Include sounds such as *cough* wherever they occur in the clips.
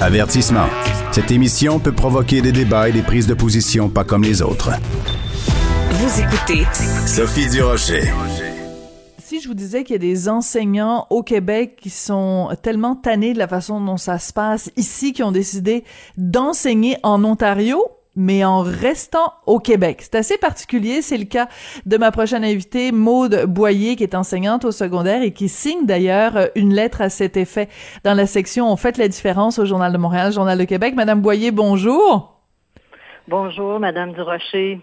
Avertissement. Cette émission peut provoquer des débats et des prises de position pas comme les autres. Vous écoutez Sophie Durocher. Si je vous disais qu'il y a des enseignants au Québec qui sont tellement tannés de la façon dont ça se passe ici, qui ont décidé d'enseigner en Ontario, mais en restant au Québec. C'est assez particulier. C'est le cas de ma prochaine invitée, Maude Boyer, qui est enseignante au secondaire et qui signe d'ailleurs une lettre à cet effet dans la section On fait la différence au Journal de Montréal, Journal de Québec. Madame Boyer, bonjour. Bonjour, Madame Durocher.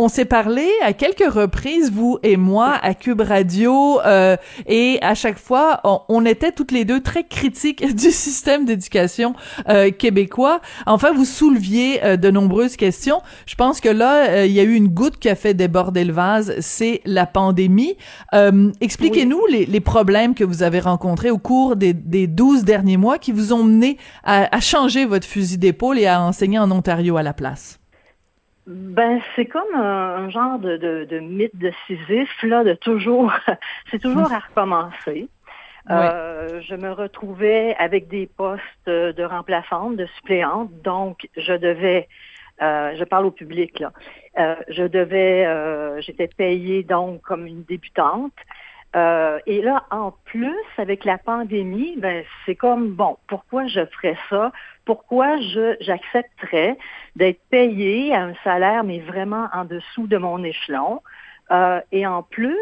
On s'est parlé à quelques reprises, vous et moi, à Cube Radio, euh, et à chaque fois, on, on, était toutes les deux très critiques *laughs* du système d'éducation euh, québécois. Enfin, vous souleviez euh, de nombreuses questions. Je pense que là, euh, il y a eu une goutte qui a fait déborder le vase, c'est la pandémie. Euh, expliquez-nous oui. les, les, problèmes que vous avez rencontrés au cours des, des 12 derniers mois qui vous ont mené à, à changer votre fusil d'épaule et à enseigner en Ontario à la place. Ben, c'est comme un, un genre de, de, de, mythe de Sisyphe, là, de toujours, *laughs* c'est toujours à recommencer. Oui. Euh, je me retrouvais avec des postes de remplaçante, de suppléante, donc je devais, euh, je parle au public là, euh, je devais, j'étais payée donc comme une débutante. Et là, en plus, avec la pandémie, ben c'est comme bon, pourquoi je ferais ça? Pourquoi je j'accepterais d'être payée à un salaire, mais vraiment en dessous de mon échelon? Euh, et en plus,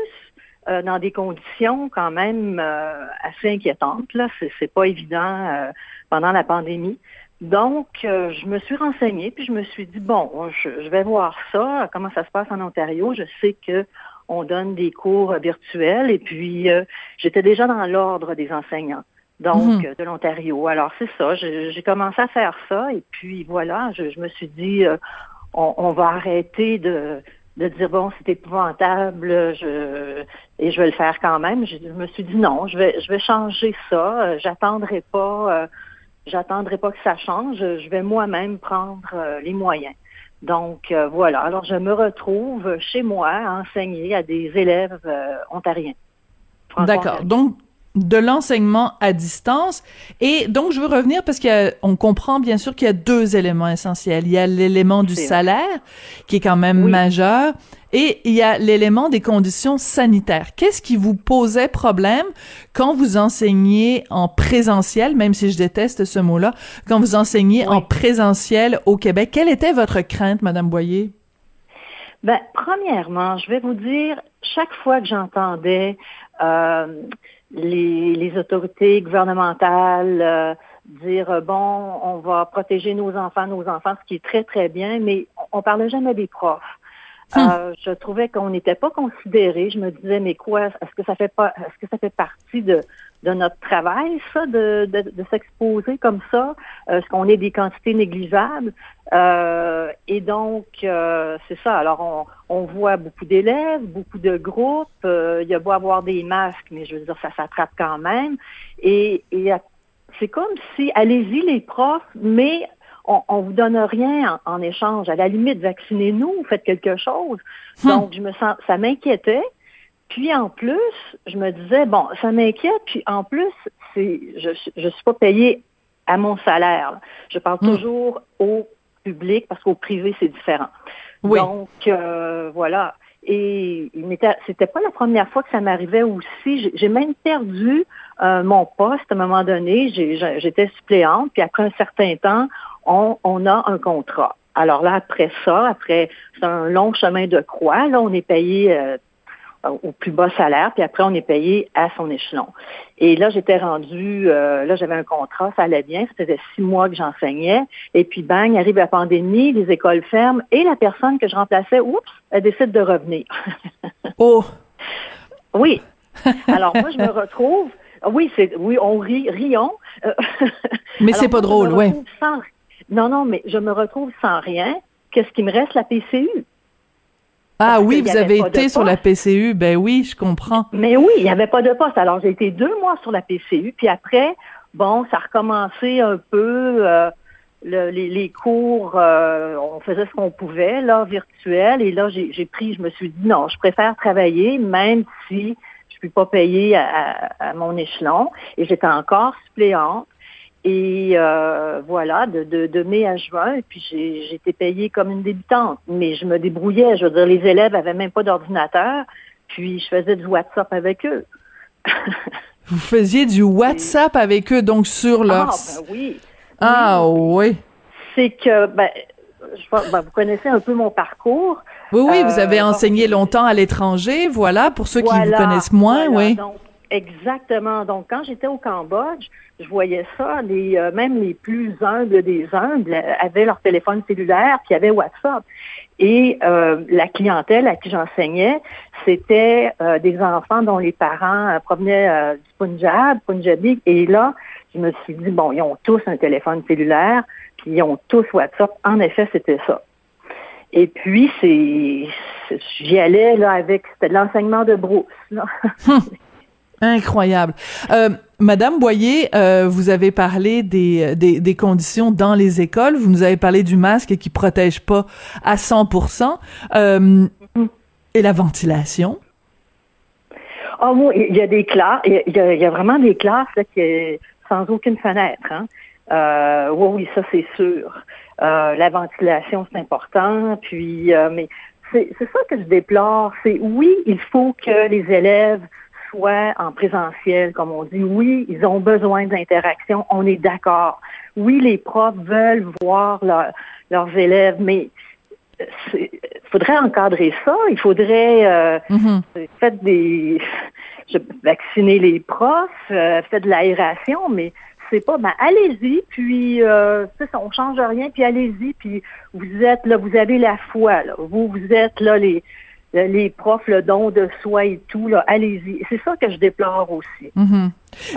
euh, dans des conditions quand même euh, assez inquiétantes. Là, c'est, pas évident pendant la pandémie. Donc, je me suis renseignée, puis je me suis dit bon, je, je, vais voir ça, comment ça se passe en Ontario. Je sais que on donne des cours virtuels, et puis j'étais déjà dans l'ordre des enseignants donc mm-hmm. de l'Ontario. Alors c'est ça, j'ai commencé à faire ça et puis voilà, je, je me suis dit euh, on, on, va arrêter de, de dire bon c'est épouvantable, je et je vais le faire quand même. Je, je, me suis dit non, je vais je vais changer ça, euh, j'attendrai pas euh, j'attendrai pas que ça change, je vais moi-même prendre euh, les moyens. Donc voilà, alors je me retrouve chez moi à enseigner à des élèves ontariens. D'accord. Donc de l'enseignement à distance. Et donc, je veux revenir parce qu'on comprend bien sûr qu'il y a deux éléments essentiels. Il y a l'élément du salaire, qui est quand même oui. majeur, et il y a l'élément des conditions sanitaires. Qu'est-ce qui vous posait problème quand vous enseignez en présentiel, même si je déteste ce mot-là, quand vous enseignez oui. en présentiel au Québec? Quelle était votre crainte, Madame Boyer? Ben, premièrement, je vais vous dire, chaque fois que j'entendais euh, les, les, autorités gouvernementales euh, dire euh, bon, on va protéger nos enfants, nos enfants, ce qui est très très bien, mais on, parlait jamais des profs. Hum. Euh, je trouvais qu'on n'était pas considéré. Je me disais mais quoi Est-ce que ça fait pas Est-ce que ça fait partie de de notre travail, ça, de, de, de s'exposer comme ça? Est-ce qu'on est des quantités négligeables? Euh, et donc, euh, c'est ça. Alors, on, on voit beaucoup d'élèves, beaucoup de groupes. Euh, il y a beau avoir des masques, mais je veux dire, ça s'attrape quand même. Et, et c'est comme si, allez-y les profs, mais on, on vous donne rien en, en, échange. À la limite, vaccinez-nous, faites quelque chose. Hum. Donc, je me sens, ça m'inquiétait. Puis en plus, je me disais, bon, ça m'inquiète, puis en plus, c'est je ne suis pas payée à mon salaire. Là. Je parle mmh. toujours au public parce qu'au privé, c'est différent. Oui. Donc, euh, voilà. Et c'était pas la première fois que ça m'arrivait aussi. J'ai même perdu euh, mon poste à un moment donné. J'étais suppléante, puis après un certain temps, on, on a un contrat. Alors là, après ça, après, c'est un long chemin de croix. Là, on est payé euh, au plus bas salaire, puis après on est payé à son échelon. Et là, j'étais rendue, euh, là j'avais un contrat, ça allait bien, ça faisait six mois que j'enseignais, et puis bang, arrive la pandémie, les écoles ferment, et la personne que je remplaçais, oups, elle décide de revenir. *laughs* oh! Oui. Alors moi, je me retrouve, Oui, c'est oui, on rit, rions. Euh, *laughs* mais c'est pas drôle, oui. Non, non, mais je me retrouve sans rien. Qu'est-ce qui me reste? La PCU? Ah oui, vous avez été sur la PCU, ben oui, je comprends. Mais oui, il n'y avait pas de poste. Alors j'ai été deux mois sur la PCU, puis après, bon, ça a recommencé un peu. Euh, les, cours, euh, on faisait ce qu'on pouvait, là, virtuel. Et là, j'ai pris, je me suis dit, non, je préfère travailler, même si je ne suis pas payée à, mon échelon. Et j'étais encore suppléante. Et euh, voilà, de, de, mai à juin, et puis j'ai été payée comme une débutante. Mais je me débrouillais. Je veux dire, les élèves avaient même pas d'ordinateur, puis je faisais du WhatsApp avec eux. *laughs* Vous faisiez du WhatsApp avec eux, donc sur leur... Ah, ben oui. Ah oui. C'est que, ben, ben, vous connaissez un peu mon parcours. Oui, oui, vous avez euh, enseigné longtemps à l'étranger, voilà, pour ceux qui vous connaissent moins, oui. Exactement. Donc, quand j'étais au Cambodge, je voyais ça, les, euh, même les plus humbles des humbles avaient leur téléphone cellulaire, puis avaient WhatsApp. Et euh, la clientèle à qui j'enseignais, c'était des enfants dont les parents provenaient du Punjab, Punjabi, et là, je me suis dit, bon, ils ont tous un téléphone cellulaire, puis ils ont tous WhatsApp. En effet, c'était ça. Et puis, c'est, j'y allais là avec, c'était l'enseignement de Bruce. Hum. *laughs* Incroyable. Euh, Madame Boyer, euh, vous avez parlé des, des, conditions dans les écoles. Vous nous avez parlé du masque qui protège pas à 100%. Euh, et la ventilation? Ah oh, il y a des classes, il y a, vraiment des classes là, qui, sans aucune fenêtre. Hein? Oui, oui, ça c'est sûr. La ventilation, c'est important. Puis, mais c'est ça que je déplore. C'est oui, il faut que les élèves soient en présentiel, comme on dit. Oui, ils ont besoin d'interaction. On est d'accord. Oui, les profs veulent voir leurs élèves, mais il faudrait encadrer ça. Il faudrait euh, mm-hmm. faire des vacciner les profs, euh, faire de l'aération, mais c'est pas, ben allez-y, puis euh, ça, on change rien, puis allez-y, puis vous êtes là, vous avez la foi, là. Vous, vous êtes là les les profs, le don de soi et tout, là, allez-y. C'est ça que je déplore aussi. Mm-hmm.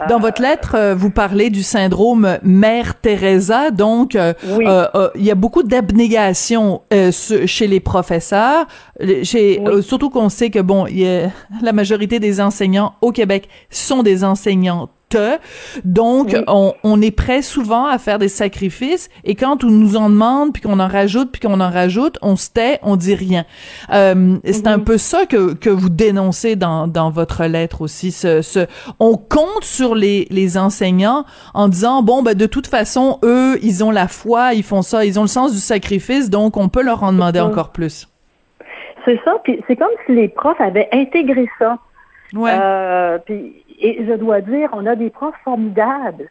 Dans euh, votre lettre, euh, vous parlez du syndrome Mère Teresa, donc euh, il y a beaucoup d'abnégation chez les professeurs, chez, surtout qu'on sait que bon, y a, la majorité des enseignants au Québec sont des enseignants donc, on, est prêt souvent à faire des sacrifices et quand on nous en demande, puis qu'on en rajoute, puis qu'on en rajoute, on se tait, on dit rien. Euh, c'est un peu ça que, que vous dénoncez dans, dans votre lettre aussi. Ce, ce, on compte sur les, les enseignants en disant, bon, ben, de toute façon, eux, ils ont la foi, ils font ça, ils ont le sens du sacrifice, donc on peut leur en demander encore plus. C'est ça, puis c'est comme si les profs avaient intégré ça. Ouais. Euh, puis et je dois dire, on a des profs formidables.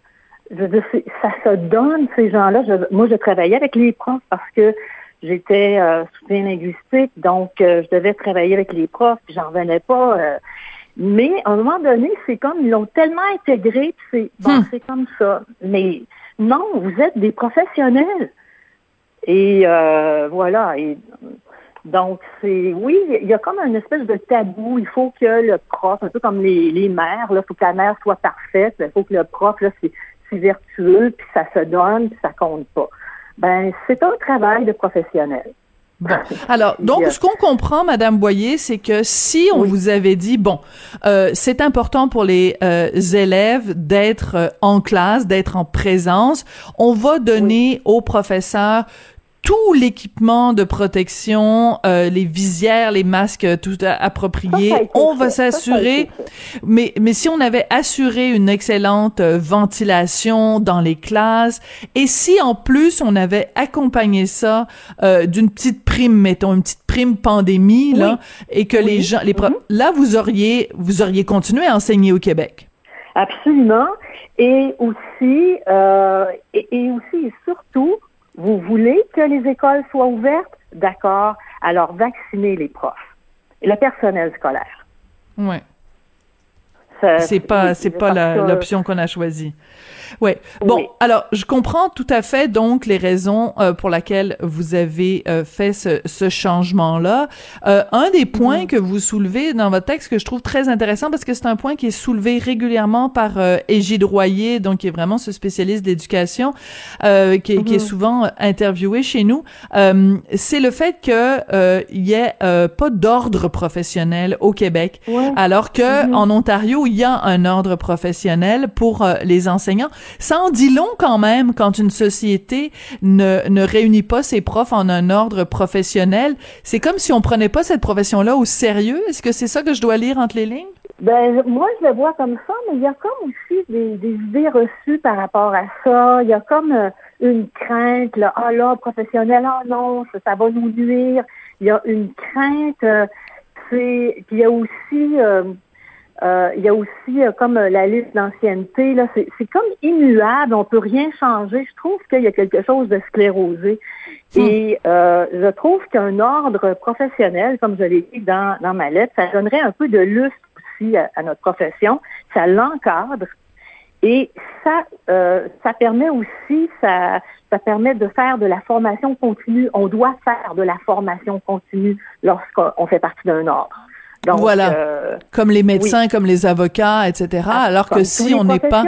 Je veux dire, ça se donne, ces gens-là. moi, je travaillais avec les profs parce que j'étais euh, soutien linguistique, donc euh, je devais travailler avec les profs, puis j'en revenais pas. Euh. mais à un moment donné, c'est comme ils l'ont tellement intégré, c'est bon, hmm. c'est comme ça. Mais non, vous êtes des professionnels. Et euh, voilà. Et donc, c'est oui, il y a comme une espèce de tabou. Il faut que le prof, un peu comme les, les mères, il faut que la mère soit parfaite, il faut que le prof, là, c'est, vertueux, puis ça se donne, puis ça compte pas. Ben, c'est un travail de professionnel. Bon, alors *laughs* donc ce qu'on comprend, Madame Boyer, c'est que si on vous avait dit bon, euh, c'est important pour les euh, élèves d'être euh, en classe, d'être en présence, on va donner aux professeurs tout l'équipement de protection, euh, les visières, les masques, tout approprié. On va s'assurer. Mais mais si on avait assuré une excellente euh, ventilation dans les classes, et si en plus on avait accompagné ça euh, d'une petite prime, mettons une petite prime pandémie là, et que les gens, les mm-hmm. là vous auriez vous auriez continué à enseigner au Québec. Absolument. Et aussi, euh, et, et aussi et surtout, vous voulez que les écoles soient ouvertes? D'accord. Alors, vaccinez les profs et le personnel scolaire. Oui. C'est pas c'est pas l'option qu'on a choisie. Ouais. Bon, alors je comprends tout à fait donc les raisons euh, pour lesquelles vous avez euh, fait ce, ce changement-là. Euh, un des points mm. que vous soulevez dans votre texte que je trouve très intéressant parce que c'est un point qui est soulevé régulièrement par Égide Royer, donc qui est vraiment ce spécialiste d'éducation qui, est, qui, est mm-hmm. souvent interviewé chez nous, c'est le fait que il y ait pas d'ordre professionnel au Québec, alors que mm-hmm. en Ontario il y a un ordre professionnel pour les enseignants. Ça en dit long quand même quand une société ne, ne réunit pas ses profs en un ordre professionnel. C'est comme si on prenait pas cette profession-là au sérieux. Est-ce que c'est ça que je dois lire entre les lignes? Ben, moi, je le vois comme ça, mais il y a comme aussi des, des idées reçues par rapport à ça. Il y a comme euh, une crainte, là, ah là, professionnel, ah non, ça, va nous nuire. Il y a une crainte, euh, c'est, puis il y a aussi, euh, euh, il y a aussi euh, comme euh, la liste d'ancienneté, là, c'est, comme immuable, on peut rien changer. Je trouve qu'il y a quelque chose de sclérosé. Hmm. Et je trouve qu'un ordre professionnel, comme je l'ai dit dans, dans ma lettre, ça donnerait un peu de lustre aussi à, notre profession. Ça l'encadre. Et ça, ça permet aussi, ça, ça permet de faire de la formation continue. On doit faire de la formation continue lorsqu'on fait partie d'un ordre voilà, euh, comme les médecins, comme les avocats, etc. Ah, alors que si on n'est pas,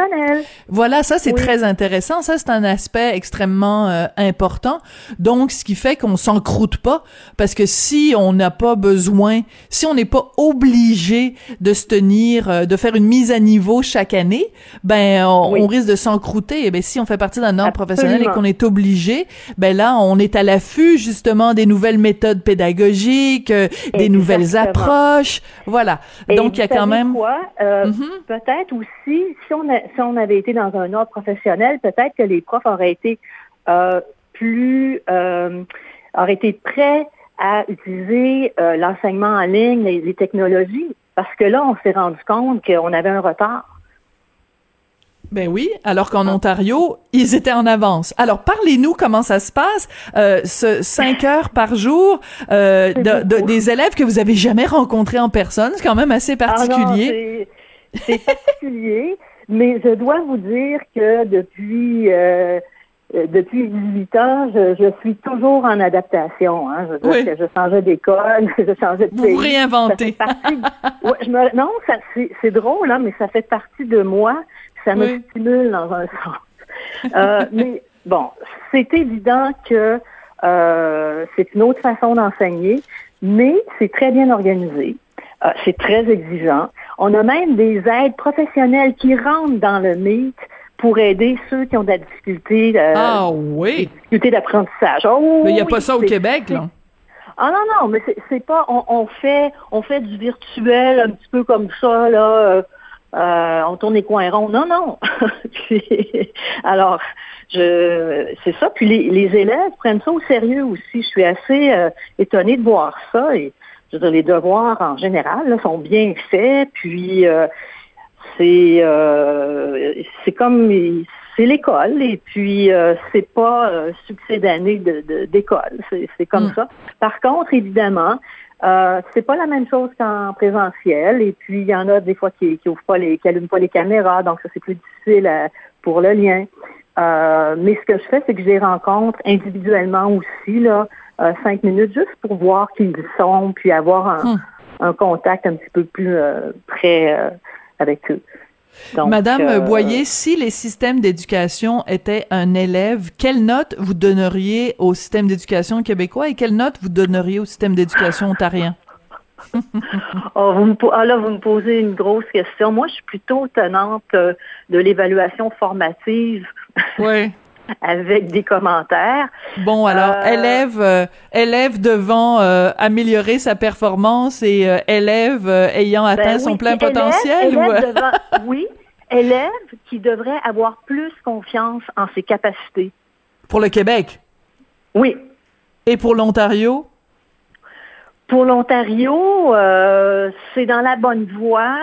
voilà, ça c'est très intéressant. Ça c'est un aspect extrêmement euh, important. Donc, ce qui fait qu'on s'encroute pas, parce que si on n'a pas besoin, si on n'est pas obligé de se tenir, euh, de faire une mise à niveau chaque année, ben on, risque de s'encrouter. Et ben si on fait partie d'un ordre professionnel et qu'on est obligé, ben là on est à l'affût justement des nouvelles méthodes pédagogiques, des nouvelles approches voilà. Donc, il y a quand même... Euh, mhm. Peut-être aussi, si on, si on avait été dans un ordre professionnel, peut-être que les profs auraient été euh, plus... Euh, auraient été prêts à utiliser l'enseignement en ligne, les technologies, parce que là, on s'est rendu compte qu'on avait un retard. Ben oui, alors qu'en Ontario, ils étaient en avance. Alors parlez-nous comment ça se passe, euh, ce cinq *laughs* heures par jour euh, de, des élèves que vous avez jamais rencontrés en personne, c'est quand même assez ah particulier. c'est particulier, *laughs* mais je dois vous dire que depuis euh, depuis 18 ans, je, je, suis toujours en adaptation. Hein. Je dire que je changeais d'école, *laughs* je changeais de pays. Vous réinventez. ouais, je me... Non, c'est drôle, hein, mais ça fait partie de moi. Ça me stimule dans un *laughs* sens. Euh, mais bon, c'est évident que euh, c'est une autre façon d'enseigner, mais c'est très bien organisé. Euh, c'est très exigeant. On a même des aides professionnelles qui rentrent dans le mythe pour aider ceux qui ont de la difficulté, ah, oui. difficulté d'apprentissage. Oh, mais il n'y a pas ça au Québec, là. Ah non, non, mais c'est pas on, on, fait on fait du virtuel un petit peu comme ça, là. Euh, on tourne les coins ronds. Non, non. *laughs* alors, je, c'est ça. Puis les, élèves prennent ça au sérieux aussi. Je suis assez euh, étonnée de voir ça. Et je veux dire, les devoirs en général sont bien faits. Puis euh, c'est c'est comme c'est l'école et puis c'est pas succès d'année de, d'école. C'est, comme hmm. ça. Par contre, évidemment, euh, c'est pas la même chose qu'en présentiel. Et puis, il y en a des fois qui, qui ouvrent pas les, qui allument pas les caméras, donc ça c'est plus difficile euh, pour le lien. Euh, mais ce que je fais, c'est que je les rencontre individuellement aussi, là, euh, cinq minutes, juste pour voir qui ils sont, puis avoir un, hmm. un contact un petit peu plus près avec eux. Madame euh, Boyer, si les systèmes d'éducation étaient un élève, quelle note vous donneriez au système d'éducation québécois et quelle note vous donneriez au système d'éducation ontarien? *laughs* oh, vous me, ah là, vous me posez une grosse question. Moi, je suis plutôt tenante euh, de l'évaluation formative. Oui. *laughs* *laughs* avec des commentaires. Bon, alors, euh, élève, euh, élève devant euh, améliorer sa performance et élève ayant ben atteint son plein potentiel? *laughs* oui, élève qui devrait avoir plus confiance en ses capacités. Pour le Québec? Oui. Et pour l'Ontario? Pour l'Ontario, c'est dans la bonne voie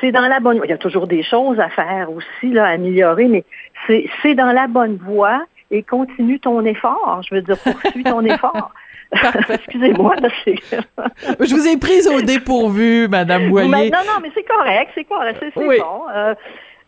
c'est dans la bonne voie. Il y a toujours des choses à faire aussi, là, à améliorer, mais c'est dans la bonne voie et continue ton effort. Je veux dire, poursuis ton *laughs* effort. *laughs* Excusez-moi. *laughs* Je vous ai prise au dépourvu, Madame Boyer. non, non, mais c'est correct, c'est correct, c'est bon. Euh,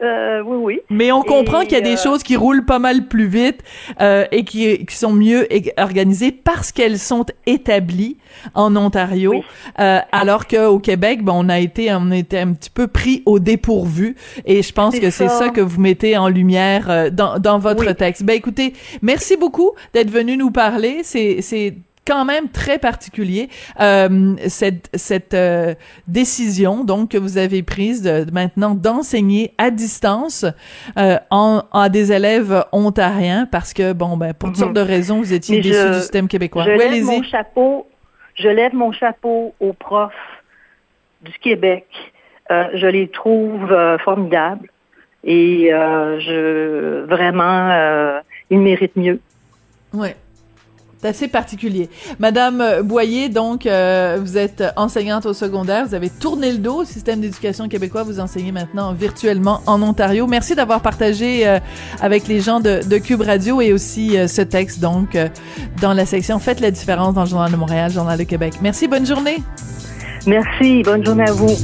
euh, oui, oui. Mais on comprend qu'il y a des euh, choses qui roulent pas mal plus vite euh, et qui, qui, sont mieux organisées parce qu'elles sont établies en Ontario, euh, alors qu'au Québec, ben, on a été on était un petit peu pris au dépourvu et je pense que c'est ça que vous mettez en lumière euh, dans, dans votre texte. Ben écoutez, merci beaucoup d'être venu nous parler. C'est quand même très particulier euh, cette cette euh, décision donc que vous avez prise de, maintenant d'enseigner à distance euh, en, à des élèves ontariens parce que bon ben pour toutes sortes de raisons vous étiez déçus du système québécois. Je lève mon chapeau, je lève mon chapeau aux profs du Québec. Je les trouve formidables et je vraiment ils méritent mieux. Ouais. C'est assez particulier. Madame Boyer, donc, euh, vous êtes enseignante au secondaire, vous avez tourné le dos au système d'éducation québécois, vous enseignez maintenant virtuellement en Ontario. Merci d'avoir partagé euh, avec les gens de, de, Cube Radio et aussi euh, ce texte, donc, dans la section Faites la différence dans le Journal de Montréal, Journal de Québec. Merci, bonne journée. Merci, bonne journée à vous.